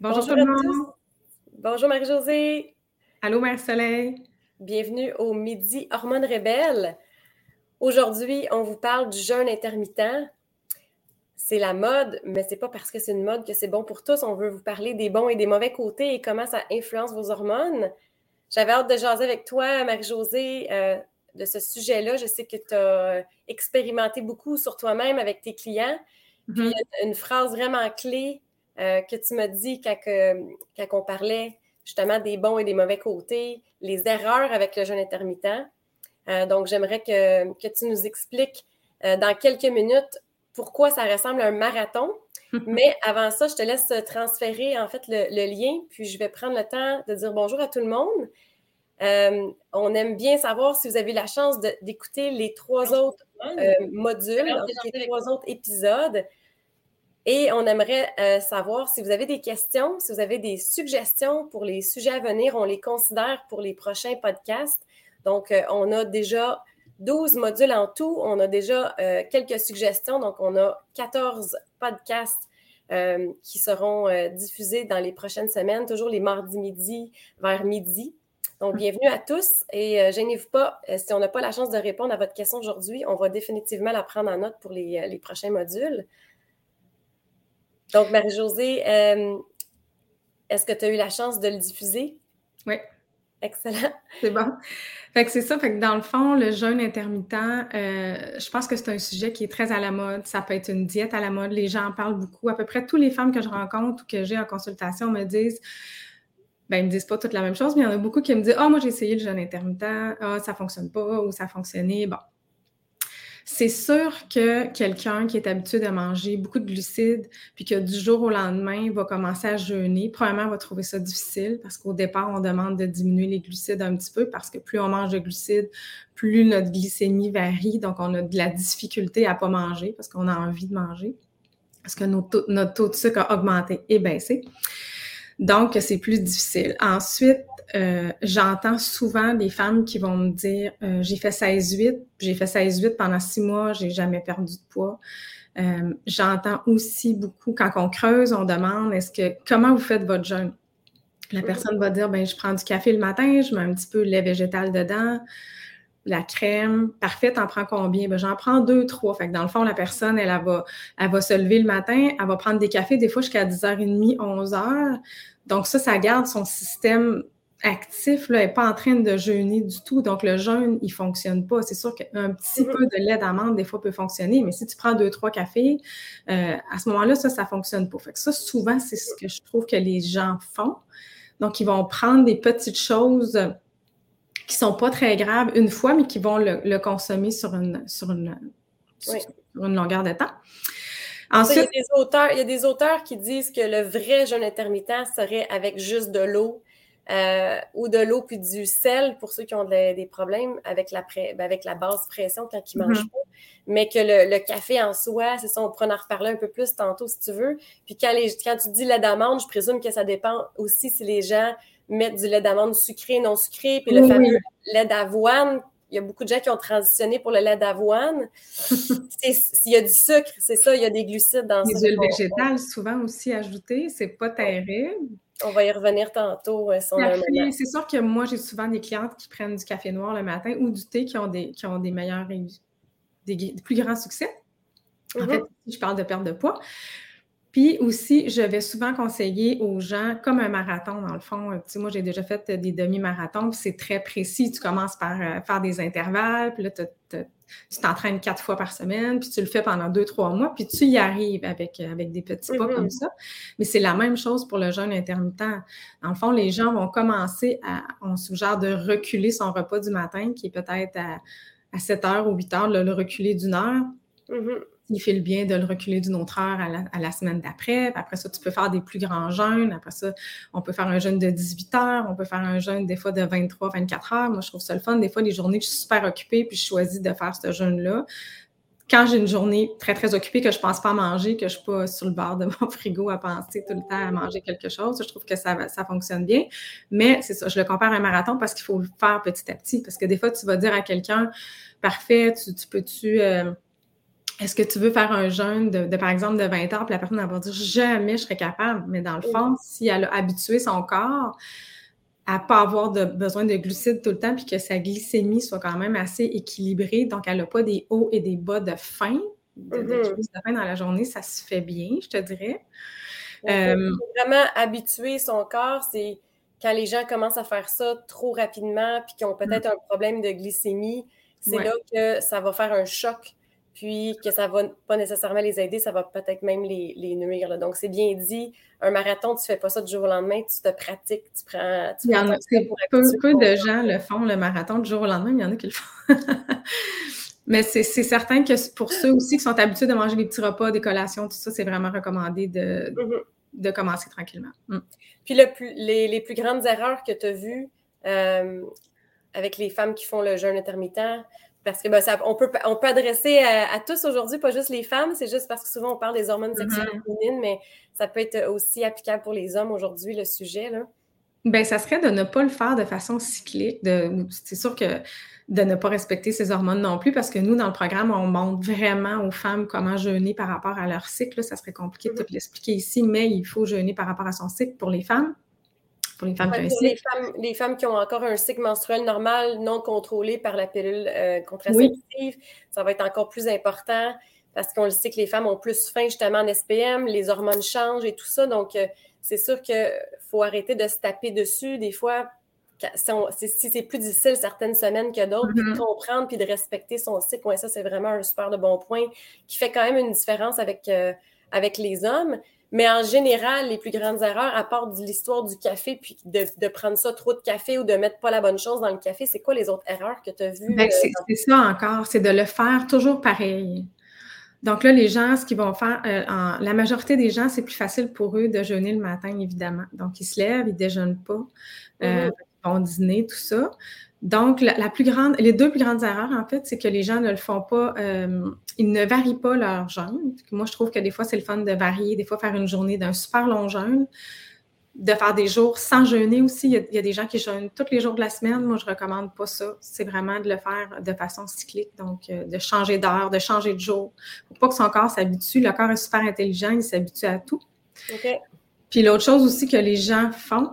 Bonjour, tout le monde. Bonjour Marie-Josée. Allô Mère-Soleil. Bienvenue au Midi Hormones Rebelles. Aujourd'hui, on vous parle du jeûne intermittent. C'est la mode, mais c'est pas parce que c'est une mode que c'est bon pour tous. On veut vous parler des bons et des mauvais côtés et comment ça influence vos hormones. J'avais hâte de jaser avec toi, Marie-Josée, euh, de ce sujet-là. Je sais que tu as expérimenté beaucoup sur toi-même avec tes clients. Puis, il y a une phrase vraiment clé euh, que tu m'as dit quand, on parlait justement des bons et des mauvais côtés, les erreurs avec le jeûne intermittent. Euh, donc, j'aimerais que, tu nous expliques euh, dans quelques minutes pourquoi ça ressemble à un marathon. Mais avant ça, je te laisse transférer en fait le, lien, puis je vais prendre le temps de dire bonjour à tout le monde. on aime bien savoir si vous avez la chance d'écouter les trois autres modules, les trois autres épisodes. Et on aimerait euh, savoir si vous avez des questions, si vous avez des suggestions pour les sujets à venir, on les considère pour les prochains podcasts. Donc, euh, on a déjà 12 modules en tout. On a déjà euh, quelques suggestions. Donc, on a 14 podcasts qui seront diffusés dans les prochaines semaines, toujours les mardis midi vers midi. Donc, bienvenue à tous et gênez-vous pas, si on n'a pas la chance de répondre à votre question aujourd'hui, on va définitivement la prendre en note pour les prochains modules. Donc, Marie-Josée, euh, est-ce que tu as eu la chance de le diffuser? Oui. Excellent. C'est bon. Fait que c'est ça. Fait que dans le fond, le jeûne intermittent, euh, je pense que c'est un sujet qui est très à la mode. Ça peut être une diète à la mode. Les gens en parlent beaucoup. À peu près toutes les femmes que je rencontre ou que j'ai en consultation me disent ben, ils me disent pas toutes la même chose, mais il y en a beaucoup qui me disent Ah, oh, moi, j'ai essayé le jeûne intermittent, ah, ça fonctionne pas, ou ça a fonctionné. Bon, c'est sûr que quelqu'un qui est habitué de manger beaucoup de glucides, puis que du jour au lendemain va commencer à jeûner, probablement va trouver ça difficile parce qu'au départ, on demande de diminuer les glucides un petit peu parce que plus on mange de glucides, plus notre glycémie varie. Donc, on a de la difficulté à ne pas manger parce qu'on a envie de manger, parce que notre taux, de sucre a augmenté et baissé. Donc, c'est plus difficile. Ensuite, euh, j'entends souvent des femmes qui vont me dire euh, j'ai fait 16-8, j'ai fait 16-8 pendant six mois, j'ai jamais perdu de poids. Euh, j'entends aussi beaucoup quand on creuse, on demande est-ce que comment vous faites votre jeûne? La personne va dire ben je prends du café le matin, je mets un petit peu de lait végétal dedans, la crème, parfait, t'en prends combien? Ben, j'en prends deux, trois. Fait que dans le fond, la personne, elle, elle, va, elle va se lever le matin, elle va prendre des cafés, des fois jusqu'à 10h30, 11h. Donc, ça, ça garde son système actif n'est pas en train de jeûner du tout. Donc, le jeûne, il ne fonctionne pas. C'est sûr qu'un petit mm-hmm. peu de lait d'amande, des fois, peut fonctionner, mais si tu prends deux, trois cafés, euh, à ce moment-là, ça, ça ne fonctionne pas. Fait que ça, souvent, c'est ce que je trouve que les gens font. Donc, ils vont prendre des petites choses qui ne sont pas très graves une fois, mais qui vont le, consommer sur une, sur une, une longueur de temps. Ensuite, il, y a des auteurs, il y a des auteurs qui disent que le vrai jeûne intermittent serait avec juste de l'eau euh, ou de l'eau puis du sel pour ceux qui ont des problèmes avec la, ben, avec la basse pression quand ils mangent mm-hmm. pas. Mais que le, café en soi, c'est ça, on pourra en reparler un peu plus tantôt si tu veux. Puis quand, les, quand tu dis lait d'amande, je présume que ça dépend aussi si les gens mettent du lait d'amande sucré, non sucré, puis le fameux lait d'avoine il y a beaucoup de gens qui ont transitionné pour le lait d'avoine. il y a du sucre, c'est ça, il y a des glucides dans ça. Les huiles végétales, souvent aussi ajoutées, c'est pas terrible. On va y revenir tantôt. Euh, c'est sûr que moi, j'ai souvent des clientes qui prennent du café noir le matin ou du thé qui ont des, qui ont des meilleurs, des, plus grands succès. En mm-hmm. fait, je parle de perte de poids. Puis aussi, je vais souvent conseiller aux gens, comme un marathon, dans le fond. Tu sais, moi, j'ai déjà fait des demi-marathons, puis c'est très précis. Tu commences par euh, faire des intervalles, puis là, tu t'entraînes quatre fois par semaine, puis tu le fais pendant deux, trois mois, puis tu y arrives avec, euh, avec des petits pas comme mm-hmm. ça. Mais c'est la même chose pour le jeûne intermittent. Dans le fond, les gens vont commencer à, on suggère de reculer son repas du matin, qui est peut-être à, à 7 heures ou 8 heures, le reculer d'une heure. Mm-hmm il fait le bien de le reculer d'une autre heure à la, semaine d'après. Après ça, tu peux faire des plus grands jeûnes. Après ça, on peut faire un jeûne de 18 heures. On peut faire un jeûne des fois de 23, 24 heures. Moi, je trouve ça le fun. Des fois, les journées, je suis super occupée, puis je choisis de faire ce jeûne-là. Quand j'ai une journée très, très occupée, que je ne pense pas à manger, que je ne suis pas sur le bord de mon frigo à penser tout le temps à manger quelque chose, je trouve que ça, ça fonctionne bien. Mais c'est ça, je le compare à un marathon parce qu'il faut le faire petit à petit. Parce que des fois, tu vas dire à quelqu'un, parfait, tu, peux-tu... Euh, est-ce que tu veux faire un jeûne de, par exemple, de 20 heures, puis la personne va dire jamais je serais capable. Mais dans le fond, si elle a habitué son corps à pas avoir de, besoin de glucides tout le temps, puis que sa glycémie soit quand même assez équilibrée, donc elle n'a pas des hauts et des bas de faim, de, mm-hmm. de faim dans la journée, ça se fait bien, je te dirais. Euh, vraiment habituer son corps, c'est quand les gens commencent à faire ça trop rapidement, puis qu'ils ont peut-être mm. un problème de glycémie, c'est là que ça va faire un choc puis que ça va pas nécessairement les aider, ça va peut-être même les, les nuire. Donc, c'est bien dit, un marathon, tu fais pas ça du jour au lendemain, tu te pratiques, tu prends... il y en a, peu, peu de gens le font, le marathon, du jour au lendemain, mais il y en a qui le font. mais c'est certain que pour ceux aussi qui sont habitués de manger des petits repas, des collations, tout ça, c'est vraiment recommandé de, mm-hmm. de commencer tranquillement. Mm. Puis le plus, les, les, plus grandes erreurs que tu as vues euh, avec les femmes qui font le jeûne intermittent, parce que ben, on, peut, on peut adresser à, tous aujourd'hui, pas juste les femmes, c'est juste parce que souvent on parle des hormones mm-hmm. sexuelles féminines, mais ça peut être aussi applicable pour les hommes aujourd'hui, le sujet. Là. Ben, ça serait de ne pas le faire de façon cyclique. c'est sûr que de ne pas respecter ces hormones non plus, parce que nous, dans le programme, on montre vraiment aux femmes comment jeûner par rapport à leur cycle. Ça serait compliqué de te mm-hmm. l'expliquer ici, mais il faut jeûner par rapport à son cycle pour les femmes pour les femmes qui ont un cycle. Les femmes, qui ont encore un cycle menstruel normal non contrôlé par la pilule euh, contraceptive, ça va être encore plus important parce qu'on le sait que les femmes ont plus faim justement en SPM, les hormones changent et tout ça. Donc, euh, c'est sûr qu'il faut arrêter de se taper dessus. Des fois, si, c'est plus difficile certaines semaines que d'autres, de mm-hmm. comprendre puis de respecter son cycle, ouais, ça, c'est vraiment un super de bon point qui fait quand même une différence avec, euh, avec les hommes. Mais en général, les plus grandes erreurs, à part de l'histoire du café, puis de, prendre ça trop de café ou de mettre pas la bonne chose dans le café, c'est quoi les autres erreurs que tu as vues? Ben, euh, c'est ça encore, c'est de le faire toujours pareil. Donc là, les gens, ce qu'ils vont faire, euh, la majorité des gens, c'est plus facile pour eux de jeûner le matin, évidemment. Donc, ils se lèvent, ils ne déjeunent pas, euh, mm-hmm. ils vont dîner, tout ça. Donc, la, plus grande, les deux plus grandes erreurs, en fait, c'est que les gens ne le font pas, euh, ils ne varient pas leur jeûne. Moi, je trouve que des fois, c'est le fun de varier, des fois faire une journée d'un super long jeûne, de faire des jours sans jeûner aussi. Il y, a, des gens qui jeûnent tous les jours de la semaine. Moi, je ne recommande pas ça. C'est vraiment de le faire de façon cyclique, donc euh, de changer d'heure, de changer de jour. Il ne faut pas que son corps s'habitue. Le corps est super intelligent, il s'habitue à tout. Puis l'autre chose aussi que les gens font,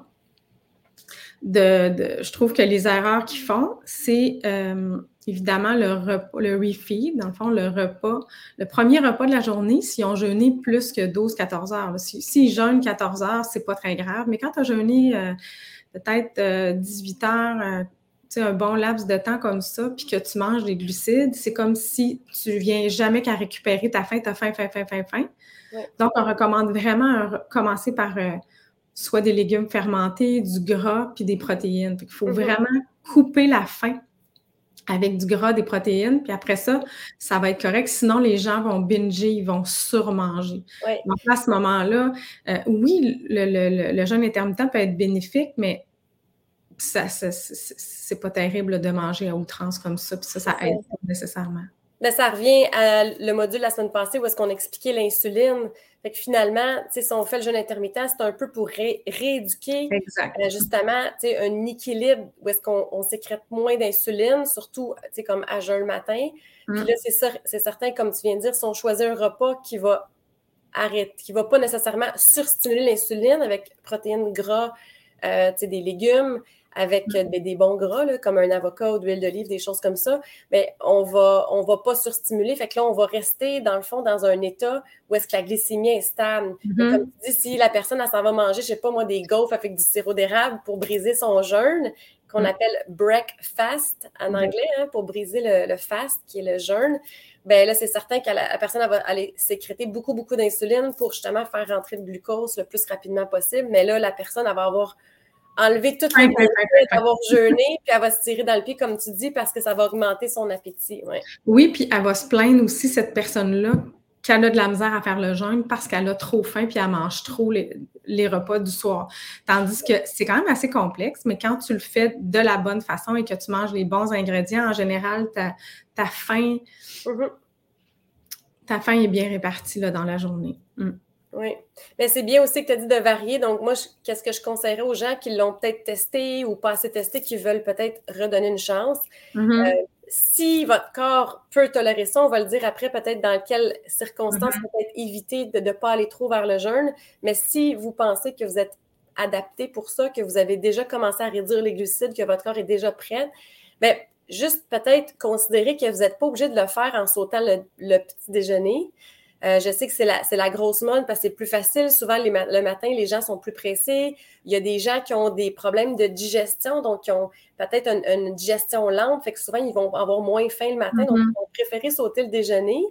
de, je trouve que les erreurs qu'ils font, c'est euh, évidemment le, repas, le refeed, dans le fond, le repas, le premier repas de la journée, s'ils ont jeûné plus que 12-14 heures. S'ils si, jeûnent 14 heures, c'est pas très grave, mais quand tu as jeûné euh, peut-être 18 euh, heures, un bon laps de temps comme ça, puis que tu manges des glucides, c'est comme si tu viens jamais qu'à récupérer ta faim, ta faim, faim, faim, faim, faim. Donc, on recommande vraiment commencer par soit des légumes fermentés, du gras, puis des protéines. Il faut mhm. vraiment couper la faim avec du gras, des protéines, puis après ça, ça va être correct. Sinon, les gens vont binger, ils vont surmanger. Donc, à ce moment-là, euh, oui, le, jeûne intermittent peut être bénéfique, mais ça, c'est pas terrible de manger à outrance comme ça, puis ça, ça aide pas nécessairement. Ben, ça revient à le module la semaine passée où est-ce qu'on expliquait l'insuline. Fait que finalement, si on fait le jeûne intermittent, c'est un peu pour rééduquer euh, justement un équilibre où est-ce qu'on sécrète moins d'insuline, surtout comme à jeûne le matin. Puis mm. là, c'est certain, comme tu viens de dire, si on choisit un repas qui va arrêter, qui va pas nécessairement surstimuler l'insuline avec protéines gras, euh, des légumes, avec mm. des, bons gras, comme un avocat ou de l'huile d'olive, des choses comme ça, mais on va, on va pas surstimuler. Fait que là, on va rester, dans le fond, dans un état où est-ce que la glycémie est stable. Mm-hmm. Comme tu dis, si la personne, elle s'en va manger, je sais pas moi, des gaufres avec du sirop d'érable pour briser son jeûne, qu'on mm. appelle breakfast en mm-hmm. anglais, hein, pour briser le, fast, qui est le jeûne, ben là, c'est certain que la, personne va aller sécréter beaucoup, beaucoup d'insuline pour justement faire rentrer le glucose le plus rapidement possible. Mais là, la personne, elle va avoir enlever toute les d'avoir jeûné, puis elle va se tirer dans le pied, comme tu dis, parce que ça va augmenter son appétit. Oui, puis elle va se plaindre aussi, cette personne-là, qu'elle a de la misère à faire le jeûne parce qu'elle a trop faim puis elle mange trop les, repas du soir. Tandis que c'est quand même assez complexe, mais quand tu le fais de la bonne façon et que tu manges les bons ingrédients, en général, ta, ta faim, mm-hmm. ta faim est bien répartie là, dans la journée. Mm. Oui. Mais c'est bien aussi que tu as dit de varier. Donc, moi, qu'est-ce que je conseillerais aux gens qui l'ont peut-être testé ou pas assez testé, qui veulent peut-être redonner une chance? Mm-hmm. Euh, si votre corps peut tolérer ça, on va le dire après peut-être dans quelles circonstances Mhm. peut-être éviter de ne pas aller trop vers le jeûne. Mais si vous pensez que vous êtes adapté pour ça, que vous avez déjà commencé à réduire les glucides, que votre corps est déjà prêt, bien, juste peut-être considérer que vous n'êtes pas obligé de le faire en sautant le, le petit déjeuner. Euh, je sais que c'est la, grosse mode parce que c'est plus facile. Souvent, les le matin, les gens sont plus pressés. Il y a des gens qui ont des problèmes de digestion, donc qui ont peut-être une, une digestion lente. Fait que souvent, ils vont avoir moins faim le matin, donc Mhm. ils vont préférer sauter le déjeuner.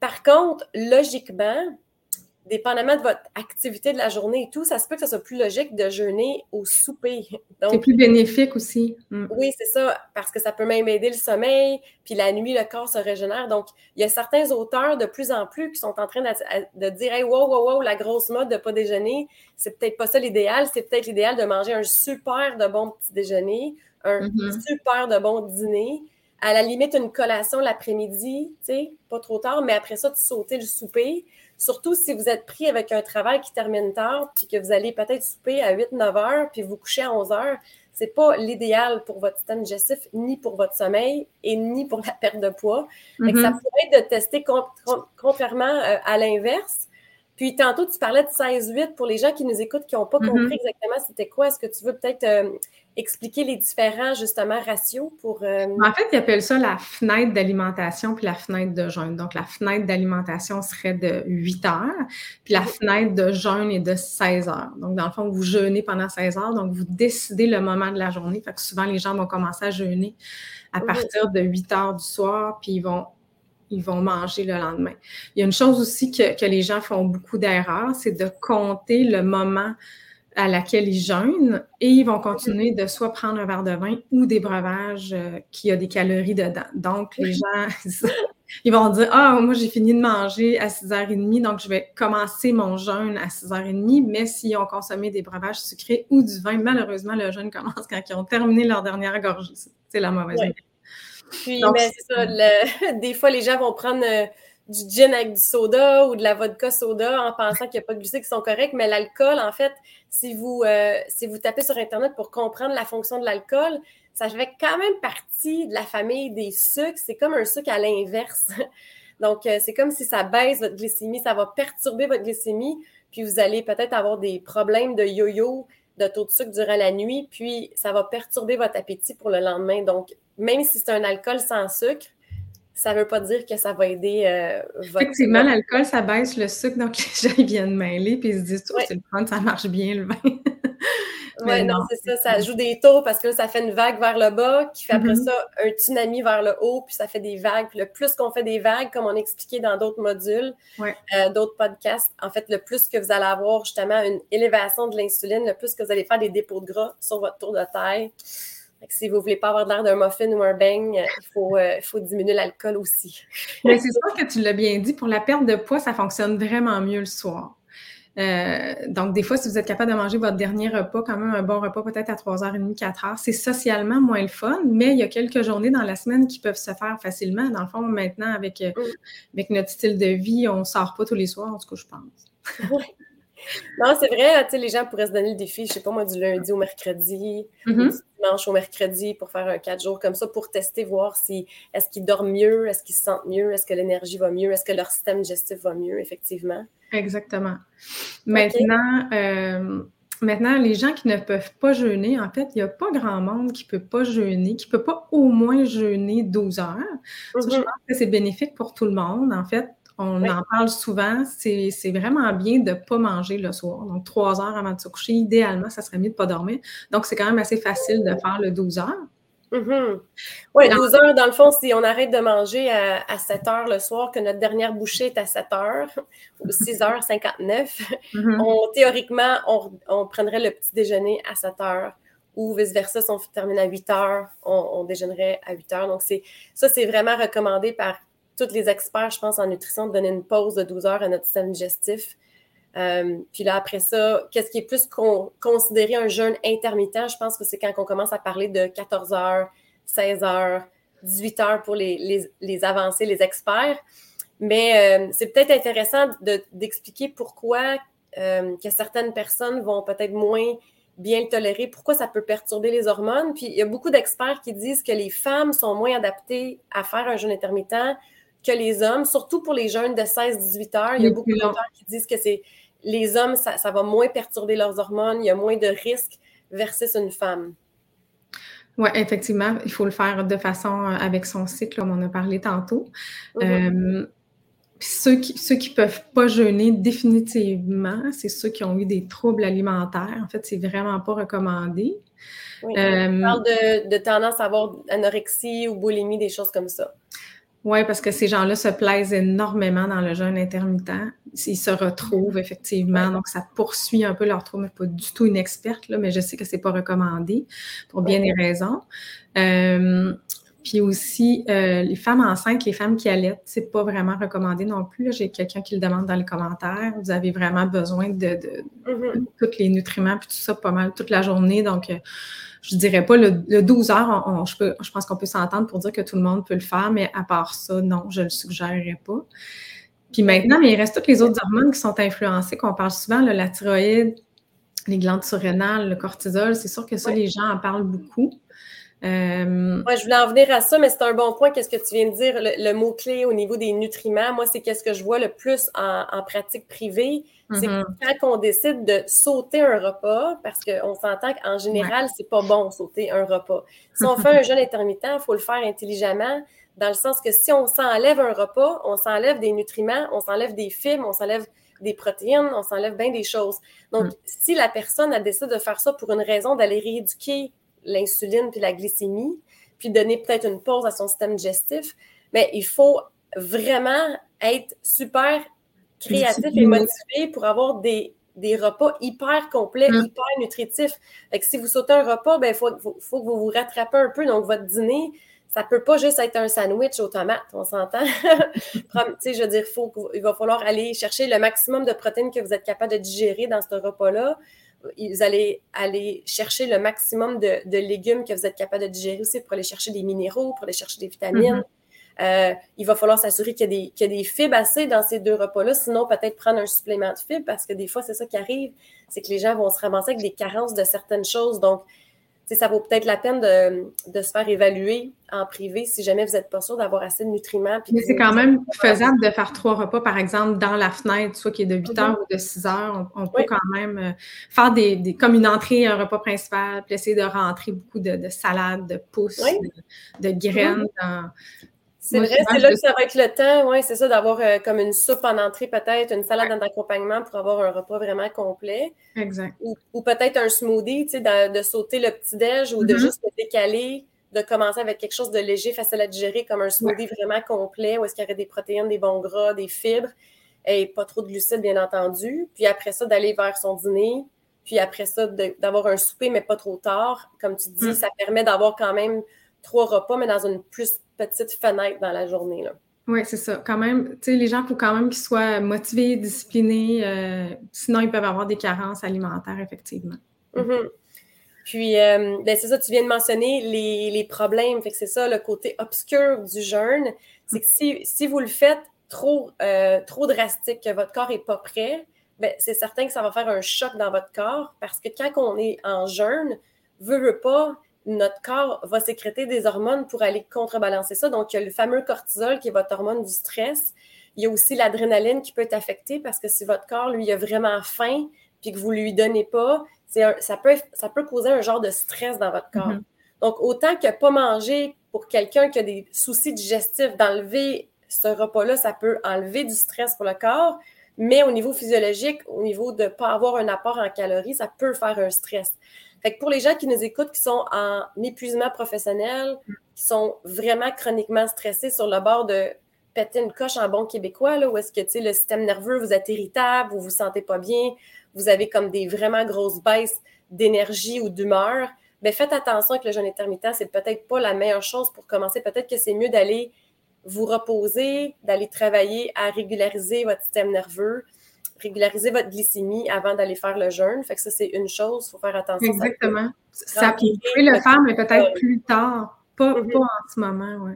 Par contre, logiquement, dépendamment de votre activité de la journée et tout, ça se peut que ce soit plus logique de jeûner au souper. C'est plus bénéfique aussi. Mm. oui, c'est ça, parce que ça peut même aider le sommeil, puis la nuit, le corps se régénère. Donc, il y a certains auteurs de plus en plus qui sont en train de, de dire Hey, wow, wow, wow, la grosse mode de pas déjeuner, c'est peut-être pas ça l'idéal. C'est peut-être l'idéal de manger un super de bon petit déjeuner, un Mhm. super de bon dîner. À la limite, une collation l'après-midi, tu sais, pas trop tard, mais après ça, tu sauter le souper. Surtout si vous êtes pris avec un travail qui termine tard, puis que vous allez peut-être souper à 8-9 heures, puis vous coucher à 11 heures. C'est pas l'idéal pour votre système digestif, ni pour votre sommeil, et ni pour la perte de poids. Ça Mhm. pourrait être de tester con- con- contrairement euh, à l'inverse. Puis tantôt, tu parlais de 16-8 pour les gens qui nous écoutent, qui n'ont pas Mhm. compris exactement c'était quoi. Est-ce que tu veux peut-être euh, expliquer les différents, justement, ratios pour... euh, En fait, ils appellent ça la fenêtre d'alimentation puis la fenêtre de jeûne. Donc, la fenêtre d'alimentation serait de 8 heures, puis la Mhm. fenêtre de jeûne est de 16 heures. Donc, dans le fond, vous jeûnez pendant 16 heures, donc vous décidez le moment de la journée. Fait que souvent, les gens vont commencer à jeûner à Mhm. partir de 8 heures du soir, puis ils vont ils vont manger le lendemain. Il y a une chose aussi que, que les gens font beaucoup d'erreurs, c'est de compter le moment à laquelle ils jeûnent et ils vont continuer de soit prendre un verre de vin ou des breuvages euh, qui a des calories dedans. Donc, les gens, ils vont dire Ah, moi, j'ai fini de manger à 6h30, donc je vais commencer mon jeûne à 6h30. Mais s'ils ont consommé des breuvages sucrés ou du vin, malheureusement, le jeûne commence quand ils ont terminé leur dernière gorgée. C'est la mauvaise nouvelle. Puis, Donc, mais c'est ça, le- des fois, les gens vont prendre euh, du gin avec du soda ou de la vodka soda en pensant qu'il n'y a pas de glucides qui sont corrects, mais l'alcool, en fait, si vous, euh, si vous tapez sur Internet pour comprendre la fonction de l'alcool, ça fait quand même partie de la famille des sucres. C'est comme un sucre à l'inverse. Donc, euh, c'est comme si ça baisse votre glycémie, ça va perturber votre glycémie, puis vous allez peut-être avoir des problèmes de yo-yo, de taux de sucre durant la nuit, puis ça va perturber votre appétit pour le lendemain. Donc, même si c'est un alcool sans sucre, ça ne veut pas dire que ça va aider euh, votre... Effectivement, l'alcool, ça baisse le sucre, donc les gens ils viennent mêler puis ils se disent oh, Ouais. c'est le fun, ça marche bien le vin. Oui, non, non, c'est ça. Ça joue des tours parce que là, ça fait une vague vers le bas, qui fait après Mhm. ça un tsunami vers le haut, puis ça fait des vagues. Puis le plus qu'on fait des vagues, comme on a expliqué dans d'autres modules, Ouais. euh, d'autres podcasts, en fait, le plus que vous allez avoir justement une élévation de l'insuline, le plus que vous allez faire des dépôts de gras sur votre tour de taille. Si vous ne voulez pas avoir l'air d'un muffin ou un beigne, euh, il faut, euh, faut diminuer l'alcool aussi. Mais c'est sûr que tu l'as bien dit, pour la perte de poids, ça fonctionne vraiment mieux le soir. Euh, donc, des fois, si vous êtes capable de manger votre dernier repas, quand même un bon repas, peut-être à 3h30, 4h, c'est socialement moins le fun, mais il y a quelques journées dans la semaine qui peuvent se faire facilement. Dans le fond, maintenant, avec, euh, Mm. avec notre style de vie, on ne sort pas tous les soirs, en tout cas, je pense. Non, c'est vrai, tu sais, les gens pourraient se donner le défi, je sais pas moi, du lundi au mercredi, Mhm. du dimanche au mercredi pour faire un quatre jours comme ça, pour tester, voir si est-ce qu'ils dorment mieux, est-ce qu'ils se sentent mieux, est-ce que l'énergie va mieux, est-ce que leur système digestif va mieux, effectivement. Exactement. Maintenant, euh, maintenant, les gens qui ne peuvent pas jeûner, en fait, il n'y a pas grand monde qui ne peut pas jeûner, qui ne peut pas au moins jeûner 12 heures. Ça, je Mhm. pense que c'est bénéfique pour tout le monde. En fait, on Oui. en parle souvent. C'est vraiment bien de ne pas manger le soir. Donc, trois heures avant de se coucher, idéalement, ça serait mieux de ne pas dormir. Donc, c'est quand même assez facile de faire le 12 heures. Mhm. Oui, Alors- 12 heures, dans le fond, si on arrête de manger à, à 7 heures le soir, que notre dernière bouchée est à 7 heures, ou 6h59, Mhm. on, théoriquement, on, on prendrait le petit déjeuner à 7 heures. Ou vice-versa, si on termine à 8 heures, on, on déjeunerait à 8 heures. Donc, ça, c'est vraiment recommandé par tous les experts, je pense, en nutrition, de donner une pause de 12 heures à notre système digestif. Euh, puis là, après ça, qu'est-ce qui est plus con- considéré un jeûne intermittent? Je pense que c'est quand on commence à parler de 14 heures, 16 heures, 18 heures pour les, les, les avancés, les experts. Mais euh, c'est peut-être intéressant de- d'expliquer pourquoi euh, que certaines personnes vont peut-être moins bien le tolérer, pourquoi ça peut perturber les hormones. Puis il y a beaucoup d'experts qui disent que les femmes sont moins adaptées à faire un jeûne intermittent que les hommes, surtout pour les jeunes de 16-18 heures. Il y a beaucoup d'auteurs qui disent que c'est les hommes, ça, va moins perturber leurs hormones, il y a moins de risques versus une femme. Oui, effectivement, il faut le faire de façon euh, avec son cycle, comme on a parlé tantôt. Euh, ceux qui ceux qui peuvent pas jeûner définitivement, c'est ceux qui ont eu des troubles alimentaires. En fait, c'est vraiment pas recommandé. Oui, on parle de, de, tendance à avoir anorexie ou boulimie, des choses comme ça. Oui, parce que ces gens-là se plaisent énormément dans le jeûne intermittent. Ils se retrouvent effectivement, donc ça poursuit un peu leur trouble. Je suis pas du tout une experte, là, mais je sais que c'est pas recommandé pour bien des raisons. Euh, puis aussi, euh, les femmes enceintes, les femmes qui allaitent, c'est pas vraiment recommandé non plus. J'ai quelqu'un qui le demande dans les commentaires. Vous avez vraiment besoin de, de, mm-hmm. tous les nutriments puis tout ça pas mal toute la journée. Donc, euh, je dirais pas le, 12 heures, je, peux, je pense qu'on peut s'entendre pour dire que tout le monde peut le faire, mais à part ça, non, je le suggérerais pas. Puis maintenant, mais il reste toutes les autres hormones qui sont influencées, qu'on parle souvent, la thyroïde, les glandes surrénales, le cortisol. C'est sûr que ça, les gens en parlent beaucoup. Euh... je voulais en venir à ça, mais c'est un bon point. Qu'est-ce que tu viens de dire? Le, mot-clé au niveau des nutriments, moi, c'est qu'est-ce que je vois le plus en, pratique privée. C'est mm-hmm. quand on décide de sauter un repas, parce qu'on s'entend qu'en général, c'est pas bon sauter un repas. Si on fait un jeûne intermittent, il faut le faire intelligemment, dans le sens que si on s'enlève un repas, on s'enlève des nutriments, on s'enlève des fibres, on s'enlève des protéines, on s'enlève bien des choses. Donc, mm. si la personne a décidé de faire ça pour une raison d'aller rééduquer l'insuline puis la glycémie, puis donner peut-être une pause à son système digestif, mais il faut vraiment être super créatif et motivé pour avoir des, des repas hyper complets, mm. hyper nutritifs. Fait que si vous sautez un repas, il ben, faut, faut, que vous vous rattrapez un peu. Donc, votre dîner, ça ne peut pas juste être un sandwich aux tomates, on s'entend. je veux dire, faut, il va falloir aller chercher le maximum de protéines que vous êtes capable de digérer dans ce repas-là vous allez aller chercher le maximum de, légumes que vous êtes capable de digérer aussi pour aller chercher des minéraux, pour aller chercher des vitamines. Mm-hmm. Euh, il va falloir s'assurer qu'il y, a des fibres assez dans ces deux repas-là, sinon peut-être prendre un supplément de fibres parce que des fois, c'est ça qui arrive, c'est que les gens vont se ramasser avec des carences de certaines choses. Donc, ça vaut peut-être la peine de, se faire évaluer en privé si jamais vous n'êtes pas sûr d'avoir assez de nutriments. Mais c'est quand même faisable de faire trois repas, par exemple, dans la fenêtre, soit qui est de 8 heures ou de 6 heures. On, peut quand même euh, faire des, comme une entrée, un repas principal, puis essayer de rentrer beaucoup de, de salades, de pousses, de, graines dans, c'est vrai, c'est là que ça va être le temps, oui, c'est ça, d'avoir euh, comme une soupe en entrée, peut-être, une salade en accompagnement pour avoir un repas vraiment complet. Exact. Ou, peut-être un smoothie, tu sais, de, sauter le petit-déj ou de mm-hmm. juste le décaler, de commencer avec quelque chose de léger, facile à digérer, comme un smoothie vraiment complet, où est-ce qu'il y aurait des protéines, des bons gras, des fibres, et pas trop de glucides, bien entendu. Puis après ça, d'aller vers son dîner. Puis après ça, d'avoir un souper, mais pas trop tard. Comme tu dis, mm. ça permet d'avoir quand même trois repas, mais dans une plus petite fenêtre dans la journée. Là. Oui, c'est ça. Quand même, tu sais, les gens, il faut quand même qu'ils soient motivés, disciplinés. Euh, sinon, ils peuvent avoir des carences alimentaires, effectivement. Mm-hmm. Puis, euh, ben, c'est ça, tu viens de mentionner les, problèmes. Fait que c'est ça, le côté obscur du jeûne. C'est que si, vous le faites trop, euh, trop drastique, que votre corps n'est pas prêt, ben, c'est certain que ça va faire un choc dans votre corps parce que quand on est en jeûne, veut, veut pas, notre corps va sécréter des hormones pour aller contrebalancer ça. Donc, il y a le fameux cortisol qui est votre hormone du stress. Il y a aussi l'adrénaline qui peut être affectée parce que si votre corps, lui, a vraiment faim puis que vous ne lui donnez pas, ça, peut, ça peut causer un genre de stress dans votre corps. Mm-hmm. Donc, autant que pas manger pour quelqu'un qui a des soucis digestifs, d'enlever ce repas-là, ça peut enlever du stress pour le corps, mais au niveau physiologique, au niveau de ne pas avoir un apport en calories, ça peut faire un stress. Fait que pour les gens qui nous écoutent, qui sont en épuisement professionnel, qui sont vraiment chroniquement stressés sur le bord de péter une coche en bon québécois, là, où est-ce que le système nerveux, vous êtes irritable, vous vous sentez pas bien, vous avez comme des vraiment grosses baisses d'énergie ou d'humeur, bien, faites attention que le jeûne intermittent, c'est peut-être pas la meilleure chose pour commencer. Peut-être que c'est mieux d'aller vous reposer, d'aller travailler à régulariser votre système nerveux, régulariser votre glycémie avant d'aller faire le jeûne. Fait que ça, c'est une chose, il faut faire attention. Exactement. Ça, peut le faire, mais peut-être plus tard, pas, mhm. pas en ce moment, oui.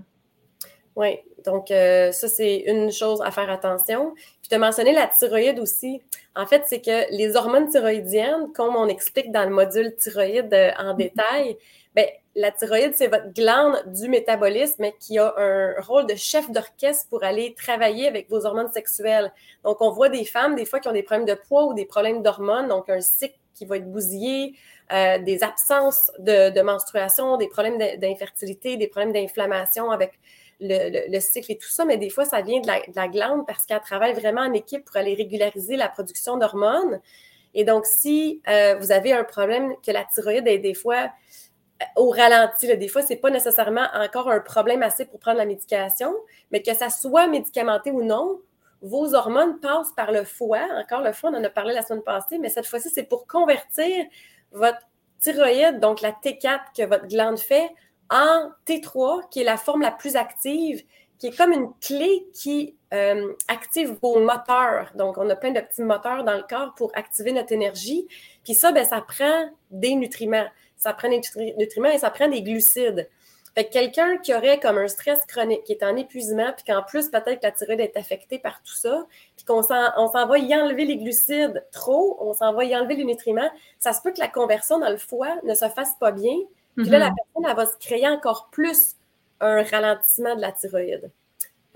Oui, Donc, ça, c'est une chose à faire attention. Puis, tu as mentionné la thyroïde aussi. En fait, c'est que les hormones thyroïdiennes, comme on explique dans le module thyroïde en mm-hmm. détail, bien, la thyroïde, c'est votre glande du métabolisme qui a un rôle de chef d'orchestre pour aller travailler avec vos hormones sexuelles. Donc, on voit des femmes, des fois, qui ont des problèmes de poids ou des problèmes d'hormones, donc un cycle qui va être bousillé, euh, des absences de, menstruation, des problèmes d'infertilité, des problèmes d'inflammation avec le, cycle et tout ça, mais des fois, ça vient de la, glande parce qu'elle travaille vraiment en équipe pour aller régulariser la production d'hormones. Et donc, si euh, vous avez un problème que la thyroïde est des fois au ralenti. Des fois, ce n'est pas nécessairement encore un problème assez pour prendre la médication, mais que ça soit médicamenté ou non, vos hormones passent par le foie. Encore le foie, on en a parlé la semaine passée, mais cette fois-ci, c'est pour convertir votre thyroïde, donc la T4 que votre glande fait, en T3, qui est la forme la plus active, qui est comme une clé qui euh, active vos moteurs. Donc, on a plein de petits moteurs dans le corps pour activer notre énergie. Puis ça, ben, ça prend des nutriments ça prend des nutriments et ça prend des glucides. Fait que quelqu'un qui aurait comme un stress chronique, qui est en épuisement, puis qu'en plus, peut-être que la thyroïde est affectée par tout ça, puis qu'on s'en va y enlever les glucides trop, on s'en va y enlever les nutriments, ça se peut que la conversion dans le foie ne se fasse pas bien. Puis là, la mm-hmm. personne, elle va se créer encore plus un ralentissement de la thyroïde.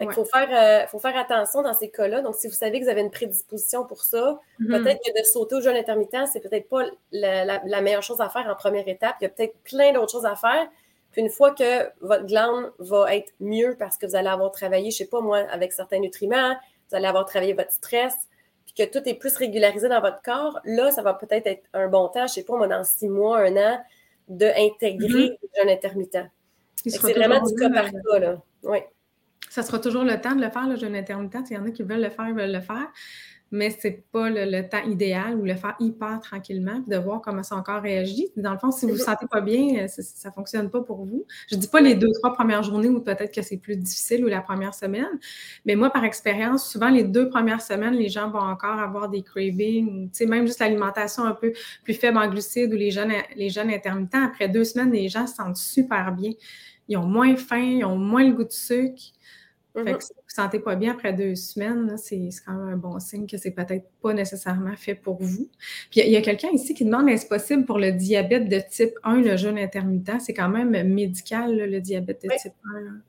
Il faut, faire, euh, faut faire attention dans ces cas-là. Donc, si vous savez que vous avez une prédisposition pour ça, mm-hmm. peut-être que de sauter au jeûne intermittent, c'est peut-être pas la, meilleure chose à faire en première étape. Il y a peut-être plein d'autres choses à faire. Puis une fois que votre glande va être mieux parce que vous allez avoir travaillé, je sais pas moi, avec certains nutriments, vous allez avoir travaillé votre stress, puis que tout est plus régularisé dans votre corps, là, ça va peut-être être un bon temps, je sais pas moi, dans six mois, un an, d'intégrer mm-hmm. le jeûne intermittent. C'est vraiment du cas par cas, là. Oui ça sera toujours le temps de le faire, le jeûne intermittent. Il y en a qui veulent le faire, veulent le faire, mais ce n'est pas le, temps idéal ou le faire hyper tranquillement, puis de voir comment son corps réagit. Dans le fond, si vous ne vous sentez pas bien, euh, ça ne fonctionne pas pour vous. Je ne dis pas les deux, trois premières journées où peut-être que c'est plus difficile ou la première semaine, mais moi, par expérience, souvent les deux premières semaines, les gens vont encore avoir des cravings, ou même juste l'alimentation un peu plus faible en glucides ou les jeunes, les jeunes intermittents. Après deux semaines, les gens se sentent super bien. Ils ont moins faim, ils ont moins le goût de sucre. Fait mm-hmm. que si vous ne vous sentez pas bien après deux semaines, c'est quand même un bon signe que c'est peut-être pas nécessairement fait pour vous. Puis il y a, quelqu'un ici qui demande est-ce possible pour le diabète de type 1, le jeûne intermittent? C'est quand même médical, le diabète de type 1.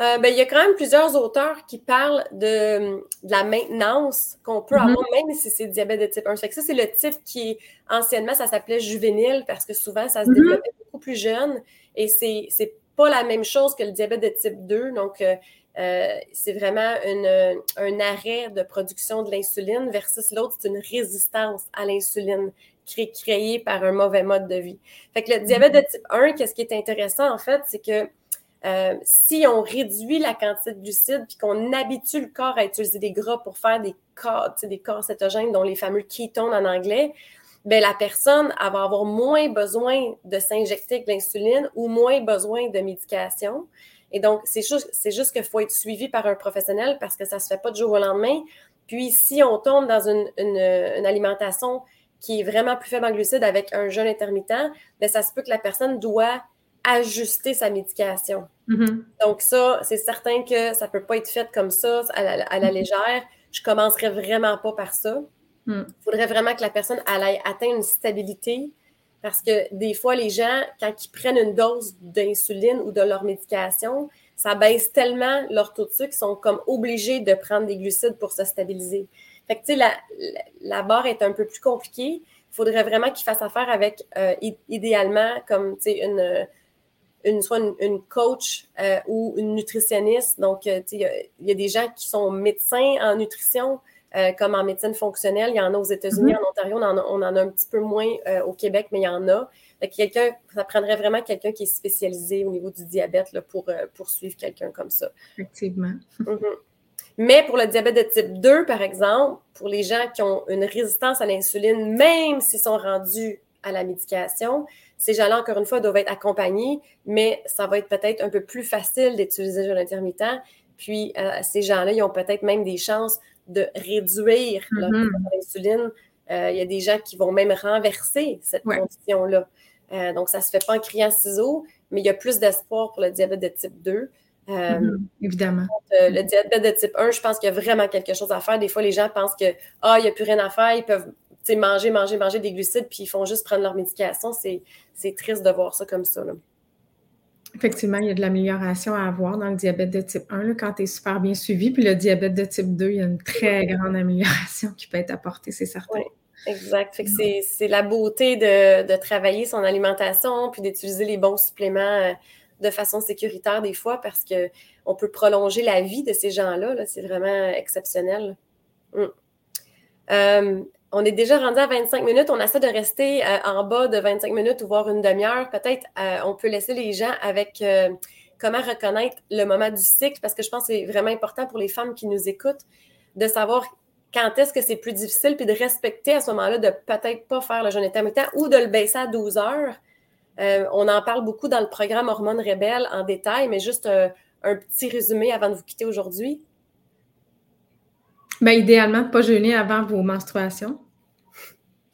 Euh, ben, il y a quand même plusieurs auteurs qui parlent de, la maintenance qu'on peut mm-hmm. avoir, même si c'est diabète de type 1. Fait que ça, c'est le type qui, anciennement, ça s'appelait juvénile parce que souvent, ça se mm-hmm. développait beaucoup plus jeune et c'est pas la même chose que le diabète de type 2. Donc, euh, euh, c'est vraiment un arrêt de production de l'insuline versus l'autre, c'est une résistance à l'insuline créée par un mauvais mode de vie. Fait que le diabète de type 1, qu'est-ce qui est intéressant en fait, c'est que euh, si on réduit la quantité de glucides puis qu'on habitue le corps à utiliser des gras pour faire des corps, des corps cétogènes, dont les fameux ketones en anglais, bien, la personne elle va avoir moins besoin de s'injecter de l'insuline ou moins besoin de médication. Et donc, c'est juste, c'est juste qu'il faut être suivi par un professionnel parce que ça ne se fait pas du jour au lendemain. Puis, si on tombe dans une, alimentation qui est vraiment plus faible en glucides avec un jeûne intermittent, bien, ça se peut que la personne doit ajuster sa médication. Mm-hmm. Donc, ça, c'est certain que ça ne peut pas être fait comme ça, à la, mm-hmm. légère. Je ne commencerai vraiment pas par ça. Il mm. faudrait vraiment que la personne aille atteindre une stabilité parce que des fois, les gens, quand ils prennent une dose d'insuline ou de leur médication, ça baisse tellement leur taux de sucre qu'ils sont comme obligés de prendre des glucides pour se stabiliser. Fait que, la, barre est un peu plus compliquée. Il faudrait vraiment qu'ils fassent affaire avec, euh, idéalement, comme, tu soit une, coach euh, ou une nutritionniste. Donc, euh, il y, a des gens qui sont médecins en nutrition, euh, comme en médecine fonctionnelle. Il y en a aux États-Unis, mm-hmm. en Ontario, on en, a, un petit peu moins euh, au Québec, mais il y en a. quelqu'un, ça prendrait vraiment quelqu'un qui est spécialisé au niveau du diabète là, pour euh, poursuivre quelqu'un comme ça. Effectivement. Mm-hmm. Mais pour le diabète de type 2, par exemple, pour les gens qui ont une résistance à l'insuline, même s'ils sont rendus à la médication, ces gens-là, encore une fois, doivent être accompagnés, mais ça va être peut-être un peu plus facile d'utiliser le jeûne intermittent. Puis, ces gens-là, ils ont peut-être même des chances de réduire mm-hmm. l'insuline. Euh, il y a des gens qui vont même renverser cette condition-là. Euh, donc, ça ne se fait pas en criant ciseaux, mais il y a plus d'espoir pour le diabète de type 2. Mm-hmm. évidemment. le diabète de type 1, je pense qu'il y a vraiment quelque chose à faire. Des fois, les gens pensent que ah, il n'y a plus rien à faire, ils peuvent manger, manger, manger des glucides, puis ils font juste prendre leur médication. C'est triste de voir ça comme ça. Effectivement, il y a de l'amélioration à avoir dans le diabète de type 1 quand tu es super bien suivi. Puis le diabète de type 2, il y a une très grande amélioration qui peut être apportée, c'est certain. exact. c'est la beauté de, travailler son alimentation puis d'utiliser les bons suppléments euh, de façon sécuritaire des fois parce qu'on peut prolonger la vie de ces gens-là. -là, c'est vraiment exceptionnel. Hum. Euh, on est déjà rendu à 25 minutes. On essaie de rester euh, en bas de 25 minutes ou voire une demi-heure. Peut-être euh, on peut laisser les gens avec euh, comment reconnaître le moment du cycle parce que je pense que c'est vraiment important pour les femmes qui nous écoutent de savoir quand est-ce que c'est plus difficile puis de respecter à ce moment-là de peut-être pas faire le jeûne intermittent ou de le baisser à 12 heures. on en parle beaucoup dans le programme Hormones Rebelles en détail, mais juste un petit résumé avant de vous quitter aujourd'hui. Ben, idéalement, pas jeûner avant vos menstruations.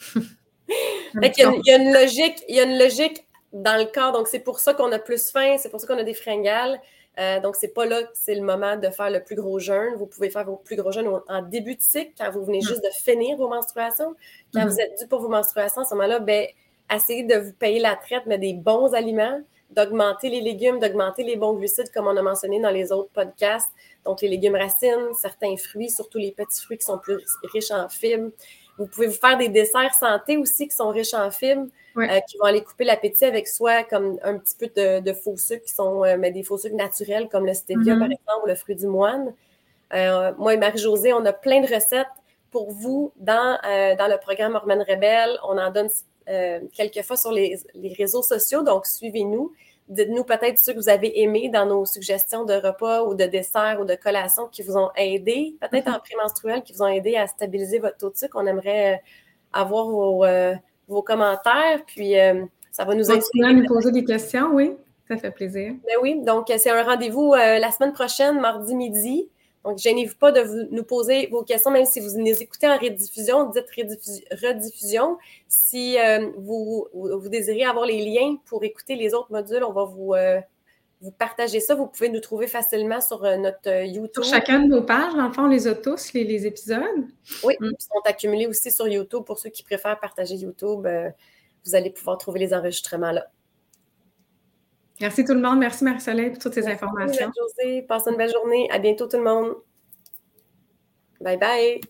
il, y a, une logique, il y a une logique dans le corps, donc c'est pour ça qu'on a plus faim, c'est pour ça qu'on a des fringales. Euh, donc, c'est pas là que c'est le moment de faire le plus gros jeûne. Vous pouvez faire vos plus gros jeûnes en début de cycle, quand vous venez mm. juste de finir vos menstruations. Quand mm-hmm. vous êtes dû pour vos menstruations, à ce moment-là, ben, essayez de vous payer la traite, mais des bons aliments, d'augmenter les légumes, d'augmenter les bons glucides, comme on a mentionné dans les autres podcasts. Donc, les légumes racines, certains fruits, surtout les petits fruits qui sont plus riches en fibres. Vous pouvez vous faire des desserts santé aussi qui sont riches en fibres, euh, qui vont aller couper l'appétit avec soi, comme un petit peu de, faux sucres qui sont euh, mais des faux sucres naturels, comme le stevia, mm-hmm. par exemple, ou le fruit du moine. Euh, moi et Marie-Josée, on a plein de recettes pour vous dans, dans le programme Hormones Rebelle. On en donne quelques fois sur les, les réseaux sociaux, donc suivez-nous. Dites-nous peut-être ceux que vous avez aimés dans nos suggestions de repas ou de desserts ou de collations qui vous ont aidé, peut-être en prémenstruel, qui vous ont aidé à stabiliser votre taux de sucre. On aimerait euh, avoir vos, euh, vos commentaires, puis euh, ça va nous inspirer. nous poser des questions, oui, ça fait plaisir. Ben oui, donc c'est un rendez-vous la semaine prochaine, mardi midi. Donc, gênez-vous pas de nous poser vos questions, même si vous les écoutez en rediffusion, dites rediffusion. Si euh, vous, vous, désirez avoir les liens pour écouter les autres modules, on va vous, euh, vous partager ça. Vous pouvez nous trouver facilement sur euh, notre YouTube. Sur chacun de nos pages, dans le fond, on les a tous, les, épisodes. Oui, mm. ils sont accumulés aussi sur YouTube. Pour ceux qui préfèrent partager YouTube, vous allez pouvoir trouver les enregistrements là. Merci tout le monde. Merci Marie-Soleil pour toutes ces informations. Merci José. Passe une belle journée. À bientôt tout le monde. Bye bye.